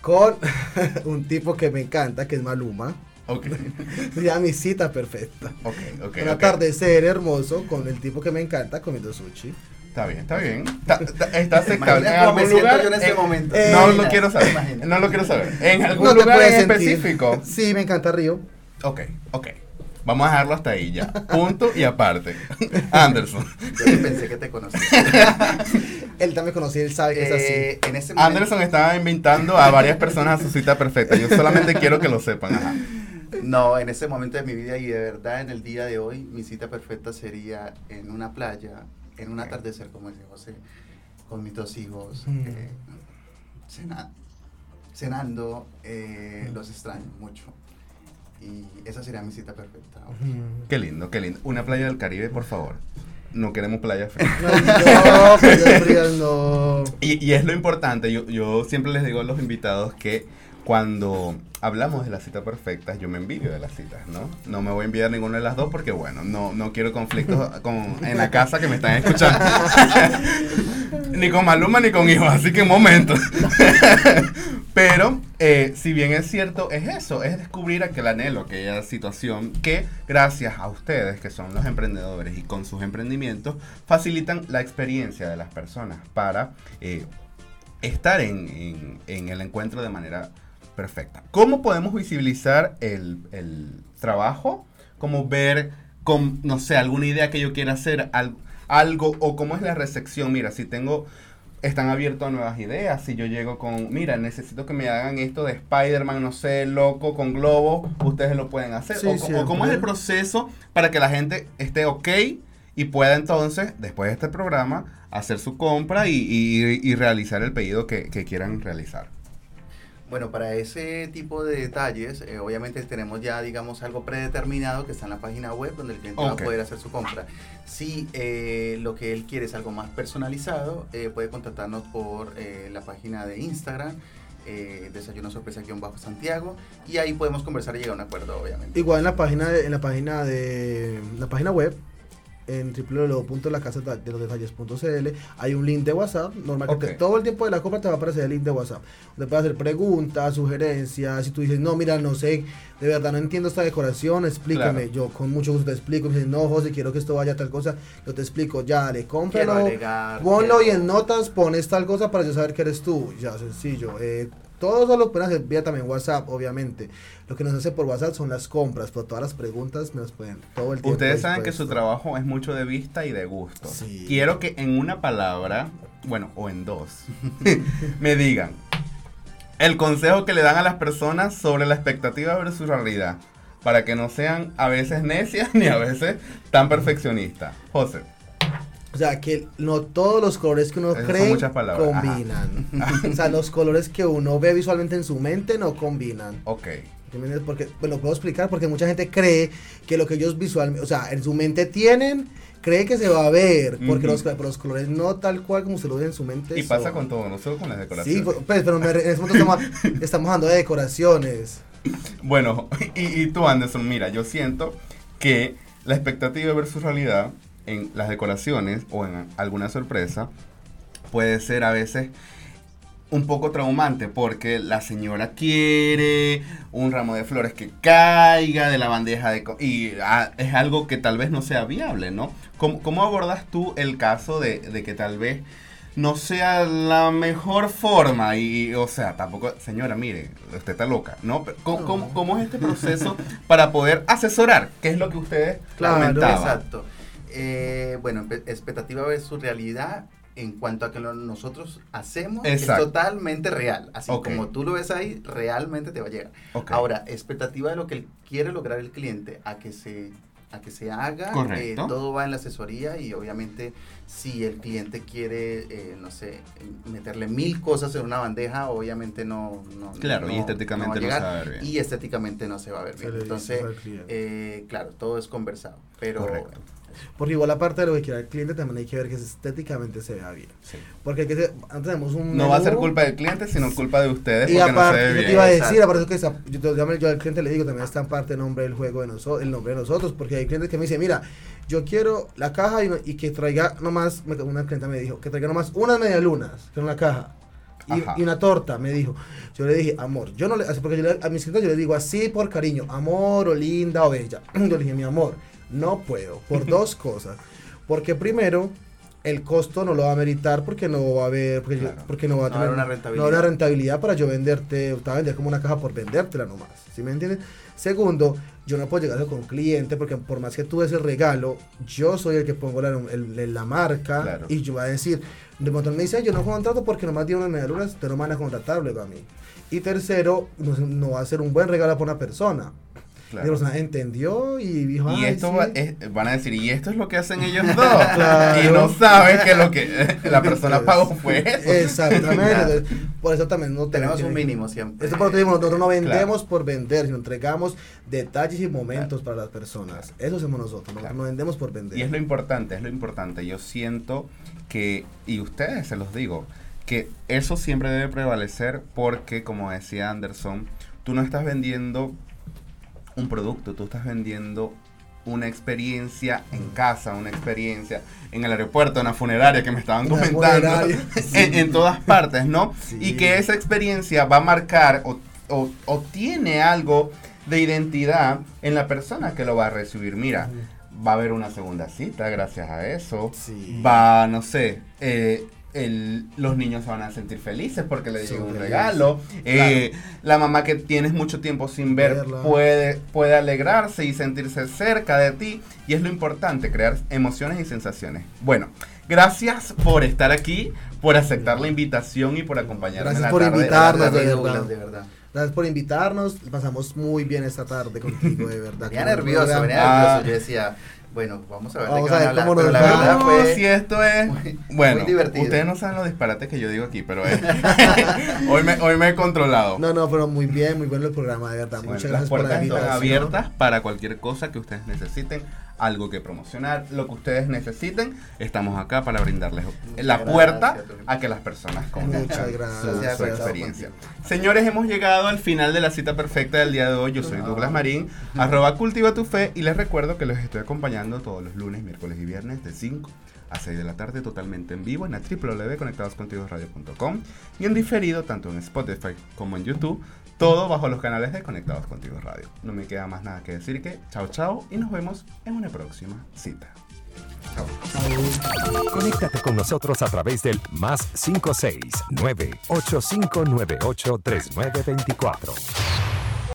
Con (laughs) un tipo que me encanta, que es Maluma. Ok. (laughs) Sería mi cita perfecta. Ok. Ok. un atardecer hermoso con el tipo que me encanta comiendo sushi. Está bien, está bien. Está, está, está aceptable. En algún siento lugar. yo en ese eh, momento. eh, no lo quiero saber. imagina. No lo quiero saber. En algún No lugar en sentir. específico. Sí, me encanta Río. Ok, ok. Vamos a dejarlo hasta ahí ya. Punto y aparte. Anderson. Yo pensé que te conocía. (laughs) Él también conocí, él sabe que es Eh, así. en ese momento, Anderson estaba invitando a varias personas a su cita perfecta. Yo solamente quiero que lo sepan. Ajá. No, en ese momento de mi vida y de verdad en el día de hoy, mi cita perfecta sería en una playa, en un atardecer, como dice José, con mis dos hijos, Mm. eh, cena- cenando, eh, los extraño mucho. Y esa sería mi cita perfecta. Mm. Qué lindo, qué lindo. Una playa del Caribe, por favor. No queremos playa fría. No, no, playas frías no. Y, y es lo importante, yo, yo siempre les digo a los invitados que cuando hablamos de las citas perfectas, yo me envidio de las citas, ¿no? No me voy a envidiar ninguna de las dos porque, bueno, no, no quiero conflictos con, en la casa que me están escuchando. (laughs) ni con Maluma ni con hijos, así que un momento. (laughs) Pero, eh, si bien es cierto, es eso, es descubrir aquel anhelo, aquella situación que, gracias a ustedes, que son los emprendedores y con sus emprendimientos, facilitan la experiencia de las personas para eh, estar en, el encuentro de manera perfecta. ¿Cómo podemos visibilizar el, trabajo? Como ver, con, no sé, alguna idea que yo quiera hacer, al- algo, o cómo es la recepción. Mira, si tengo, están abiertos a nuevas ideas, si yo llego con, mira, necesito que me hagan esto de Spider-Man, no sé, loco, con globo, ustedes lo pueden hacer. Sí, o, o cómo es el proceso para que la gente esté ok y pueda entonces, después de este programa, hacer su compra y, y- y realizar el pedido que, que quieran realizar. Bueno, para ese tipo de detalles, eh, obviamente tenemos ya, digamos, algo predeterminado que está en la página web donde el cliente va a poder hacer su compra. Si eh, lo que él quiere es algo más personalizado, eh, puede contactarnos por la página de Instagram, eh, Desayuno Sorpresa-Bajo Santiago, y ahí podemos conversar y llegar a un acuerdo, obviamente. Igual en la página de, en la página de la página web en www.lacasadelodetalles.cl hay un link de WhatsApp, normal que Ok. te- todo el tiempo de la compra te va a aparecer el link de WhatsApp, donde puedes hacer preguntas, sugerencias, si tú dices, "No, mira, no sé, de verdad no entiendo esta decoración, explícame." Claro. Yo con mucho gusto te explico, me dices, "No, José, quiero que esto vaya a tal cosa." Yo te explico, "Ya, le cómpralo." agregar, Ponlo y en notas pones tal cosa para yo saber que eres tú. Ya, sencillo. Eh, todo eso lo pueden hacer vía también WhatsApp, obviamente. Lo que nos hace por WhatsApp son las compras, pero todas las preguntas me las pueden todo el tiempo. Ustedes saben que su trabajo es mucho de vista y de gusto. Sí. Quiero que en una palabra, bueno, o en dos, (laughs) me digan, el consejo que le dan a las personas sobre la expectativa versus realidad. Para que no sean a veces necias (laughs) ni a veces tan perfeccionistas. José. O sea, que no todos los colores que uno Esas cree combinan. (laughs) o sea, los colores que uno ve visualmente en su mente no combinan. Ok. Porque, bueno, puedo explicar porque mucha gente cree que lo que ellos visualmente, o sea, en su mente tienen, cree que se va a ver, porque los, pero los colores no tal cual como se lo ven en su mente. Y pasa con todo, no solo con las decoraciones. Sí, pues, pero me- en ese momento estamos, (laughs) estamos hablando de decoraciones. Bueno, (laughs) y, y tú, Anderson, mira, yo siento que la expectativa versus realidad en las decoraciones o en alguna sorpresa puede ser a veces un poco traumante porque la señora quiere un ramo de flores que caiga de la bandeja de y ah, es algo que tal vez no sea viable, ¿no? ¿Cómo, cómo abordas tú el caso de, de que tal vez no sea la mejor forma y, o sea, tampoco, señora, mire, usted está loca, ¿no? ¿Cómo, No. cómo- cómo es este proceso para poder asesorar? ¿Qué es lo que ustedes Claro, comentaban? Exacto. Eh, bueno, expectativa versus realidad en cuanto a que lo nosotros hacemos Exacto. es totalmente real. Así Ok. como tú lo ves ahí, realmente te va a llegar. Ok. Ahora, expectativa de lo que quiere lograr el cliente a que se a que se haga, Correcto. eh, todo va en la asesoría y obviamente si el cliente quiere, eh, no sé, meterle mil cosas en una bandeja, obviamente no, no Claro, y no- estéticamente no va a no se llegar va a ver bien. y estéticamente no se va a ver Se bien. Entonces, eh, claro, todo es conversado, pero Correcto. Porque igual aparte de lo que quiera el cliente, también hay que ver que estéticamente se vea bien. Sí. Porque hay que ser- antes tenemos un No va a ser culpa del cliente, sino culpa de ustedes Y porque no se aparte, ve yo bien. te iba a decir, aparte que está- yo, yo, yo al cliente le digo, también está en parte el nombre del juego de nosotros, el nombre de nosotros, porque hay clientes que me dicen, mira, yo quiero la caja y, no- y que traiga nomás, una clienta me dijo, que traiga nomás unas medialunas en la caja. Y, una torta, me dijo. Yo le dije, amor, yo no le, así porque yo le- a mis clientes yo le digo así por cariño, amor o linda o bella. (clears throat) Yo le dije, mi amor, no puedo, por (laughs) dos cosas. Porque primero, el costo no lo va a meritar porque no va a haber, porque, yo- Claro. porque no va a tener una no va a rentabilidad. para yo venderte, te va a vender como una caja por vendértela nomás, ¿sí me entiendes? Segundo, yo no puedo llegar con un cliente porque por más que tú des el regalo, yo soy el que pongo la, el- la marca Claro. y yo voy a decir, de montón me dice, "Ay, yo no contrato porque nomás dieron unas medialunas, te no me van a contratar luego a mí. Y tercero, no, no va a ser un buen regalo para una persona. Claro. Y la persona entendió y dijo, Y "Ay, esto sí". va- es- van a decir, y esto es lo que hacen ellos dos. (laughs) Claro. Y no saben que lo que (laughs) la persona (laughs) pagó fue eso. Exactamente. Por eso también no tenemos un que- mínimo siempre. Esto por eso nosotros no vendemos Claro. por vender, sino entregamos detalles y momentos para las personas. Eso hacemos nosotros, nosotros Claro. no vendemos por vender. Y es lo importante, es lo importante. Yo siento que, y ustedes se los digo, que eso siempre debe prevalecer porque, como decía Anderson, tú no estás vendiendo un producto, tú estás vendiendo una experiencia en casa, una experiencia en el aeropuerto, en la funeraria que me estaban Una comentando, (laughs) en, en todas partes, ¿no? Sí. Y que esa experiencia va a marcar o, o- o tiene algo de identidad en la persona que lo va a recibir. Mira, va a haber una segunda cita gracias a eso. Sí. Va, no sé, eh, el- los niños se van a sentir felices porque le Son llegó un regalo. Eh, La mamá que tienes mucho tiempo sin ver Verla. puede, puede alegrarse y sentirse cerca de ti. Y es lo importante, crear emociones y sensaciones. Bueno, gracias por estar aquí, por aceptar la invitación y por acompañarme en Gracias la por tarde. invitarnos, de Douglas, verdad. de verdad. Gracias por invitarnos, pasamos muy bien esta tarde contigo, de verdad. (laughs) Venía nervioso, venía nervioso. Yo decía, bueno, vamos a ver de qué a van ver hablar, cómo pero nos la verdad No, fue si esto es muy- bueno, muy divertido. ustedes no saben los disparates que yo digo aquí, pero es- (laughs) hoy me hoy me he controlado. No, no, pero muy bien, muy bueno el programa, de verdad. Sí, Muchas las gracias por la puertas están invitación. abiertas para cualquier cosa que ustedes necesiten, algo que promocionar, lo que ustedes necesiten, estamos acá para brindarles la puerta gracias, a que las personas conozcan Muchas su- gracias. su, experiencia. Señores, hemos llegado al final de la cita perfecta del día de hoy. Yo soy Douglas Marín, arroba cultiva tu fe y les recuerdo que los estoy acompañando todos los lunes, miércoles y viernes de 5 a 6 de la tarde totalmente en vivo en la www.conectadoscontigosradio.com y en diferido tanto en Spotify como en YouTube, todo bajo los canales de Conectados Contigo Radio. No me queda más nada que decir que chao chao y nos vemos en una próxima cita. Chao. Conéctate con nosotros a través del más 569 8598 3924.